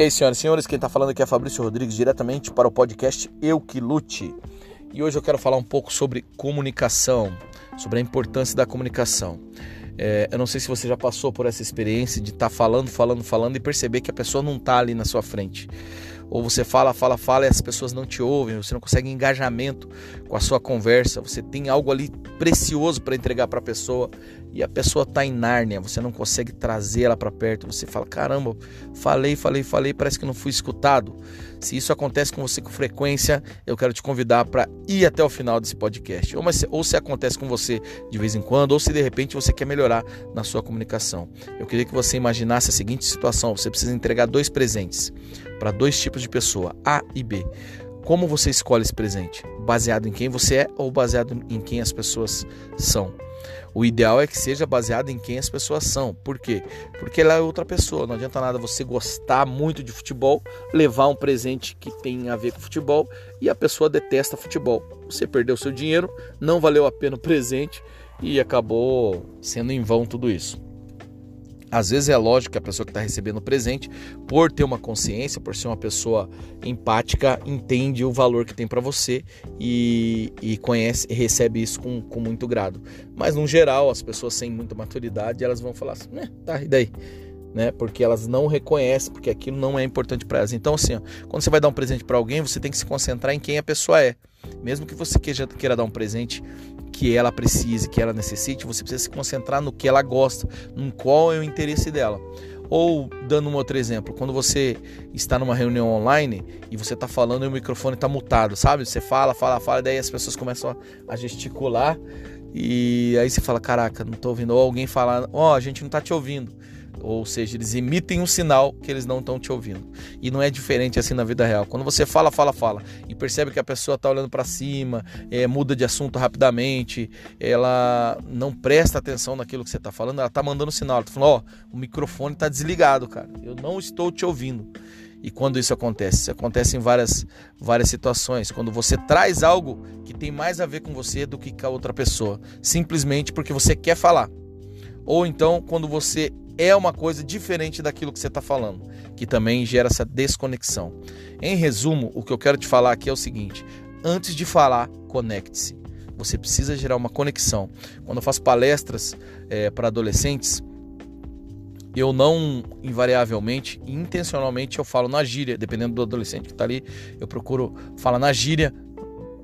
E aí, senhoras e senhores, quem está falando aqui é Fabrício Rodrigues, diretamente para o podcast Eu Que Lute. E hoje eu quero falar um pouco sobre comunicação, sobre a importância da comunicação. É, eu não sei se você já passou por essa experiência de estar tá falando, falando, falando e perceber que a pessoa não está ali na sua frente ou você fala, fala, fala e as pessoas não te ouvem, você não consegue engajamento com a sua conversa, você tem algo ali precioso para entregar para a pessoa e a pessoa está em Nárnia, você não consegue trazer ela para perto, você fala: caramba, falei, falei, falei, parece que não fui escutado. Se isso acontece com você com frequência, eu quero te convidar para ir até o final desse podcast. Ou, mas, ou se acontece com você de vez em quando, ou se de repente você quer melhorar na sua comunicação. Eu queria que você imaginasse a seguinte situação: você precisa entregar dois presentes para dois tipos de pessoa, A e B. Como você escolhe esse presente? Baseado em quem você é ou baseado em quem as pessoas são? O ideal é que seja baseado em quem as pessoas são. Por quê? Porque ela é outra pessoa. Não adianta nada você gostar muito de futebol, levar um presente que tem a ver com futebol e a pessoa detesta futebol. Você perdeu seu dinheiro, não valeu a pena o presente e acabou sendo em vão tudo isso. Às vezes é lógico que a pessoa que está recebendo o presente, por ter uma consciência, por ser uma pessoa empática, entende o valor que tem para você e, e conhece e recebe isso com, com muito grado. Mas no geral, as pessoas sem muita maturidade, elas vão falar assim, né, tá, e daí? Né? Porque elas não reconhecem, porque aquilo não é importante para elas. Então, assim, ó, quando você vai dar um presente para alguém, você tem que se concentrar em quem a pessoa é. Mesmo que você queira, queira dar um presente que ela precise, que ela necessite, você precisa se concentrar no que ela gosta, no qual é o interesse dela. Ou, dando um outro exemplo, quando você está numa reunião online e você está falando e o microfone está mutado, sabe? Você fala, fala, fala, e daí as pessoas começam a gesticular e aí você fala: Caraca, não estou ouvindo. Ou alguém fala: Ó, oh, a gente não está te ouvindo. Ou seja, eles emitem um sinal que eles não estão te ouvindo. E não é diferente assim na vida real. Quando você fala, fala, fala e percebe que a pessoa está olhando para cima, é, muda de assunto rapidamente, ela não presta atenção naquilo que você está falando, ela está mandando sinal. Ela está falando: Ó, oh, o microfone está desligado, cara. Eu não estou te ouvindo. E quando isso acontece? Isso acontece em várias, várias situações. Quando você traz algo que tem mais a ver com você do que com a outra pessoa, simplesmente porque você quer falar. Ou então quando você é uma coisa diferente daquilo que você está falando, que também gera essa desconexão. Em resumo, o que eu quero te falar aqui é o seguinte: antes de falar, conecte-se. Você precisa gerar uma conexão. Quando eu faço palestras é, para adolescentes, eu não invariavelmente, intencionalmente, eu falo na gíria, dependendo do adolescente que está ali, eu procuro falar na gíria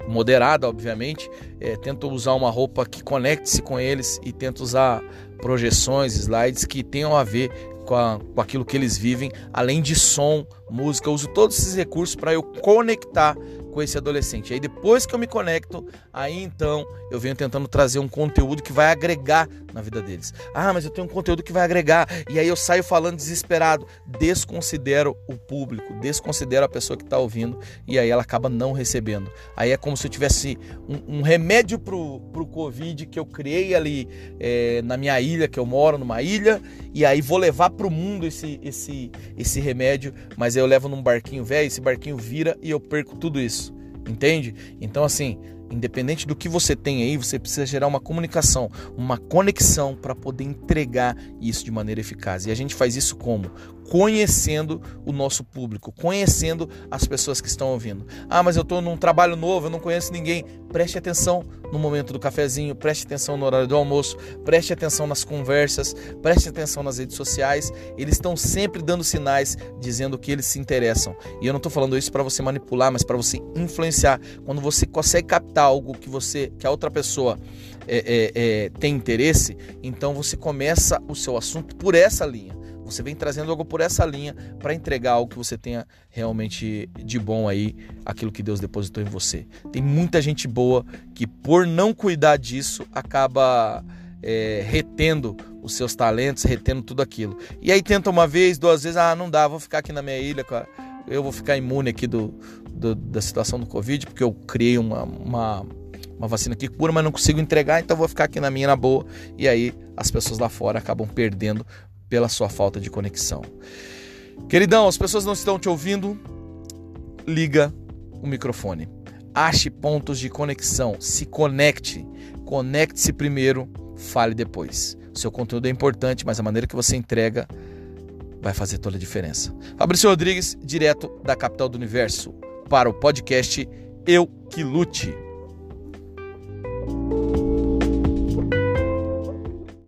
moderada, obviamente. É, tento usar uma roupa que conecte-se com eles e tento usar projeções, slides que tenham a ver com, a, com aquilo que eles vivem, além de som, música. Eu uso todos esses recursos para eu conectar com esse adolescente. Aí depois que eu me conecto, aí então eu venho tentando trazer um conteúdo que vai agregar na vida deles. Ah, mas eu tenho um conteúdo que vai agregar. E aí eu saio falando desesperado. Desconsidero o público, desconsidero a pessoa que está ouvindo e aí ela acaba não recebendo. Aí é como se eu tivesse um, um remédio pro, pro Covid que eu criei ali é, na minha ilha, que eu moro numa ilha, e aí vou levar pro mundo esse, esse, esse remédio, mas eu levo num barquinho velho, esse barquinho vira e eu perco tudo isso entende? Então, assim, independente do que você tem aí, você precisa gerar uma comunicação, uma conexão para poder entregar isso de maneira eficaz. E a gente faz isso como? conhecendo o nosso público, conhecendo as pessoas que estão ouvindo. Ah, mas eu estou num trabalho novo, eu não conheço ninguém. Preste atenção no momento do cafezinho, preste atenção no horário do almoço, preste atenção nas conversas, preste atenção nas redes sociais. Eles estão sempre dando sinais dizendo que eles se interessam. E eu não estou falando isso para você manipular, mas para você influenciar. Quando você consegue captar algo que você, que a outra pessoa é, é, é, tem interesse, então você começa o seu assunto por essa linha. Você vem trazendo algo por essa linha para entregar algo que você tenha realmente de bom aí, aquilo que Deus depositou em você. Tem muita gente boa que, por não cuidar disso, acaba é, retendo os seus talentos, retendo tudo aquilo. E aí tenta uma vez, duas vezes, ah, não dá, vou ficar aqui na minha ilha, eu vou ficar imune aqui do, do da situação do Covid, porque eu criei uma, uma uma vacina que cura, mas não consigo entregar, então vou ficar aqui na minha na boa. E aí as pessoas lá fora acabam perdendo pela sua falta de conexão. Queridão, as pessoas não estão te ouvindo? Liga o microfone. Ache pontos de conexão, se conecte. Conecte-se primeiro, fale depois. Seu conteúdo é importante, mas a maneira que você entrega vai fazer toda a diferença. Fabrício Rodrigues, direto da capital do universo, para o podcast Eu Que Lute.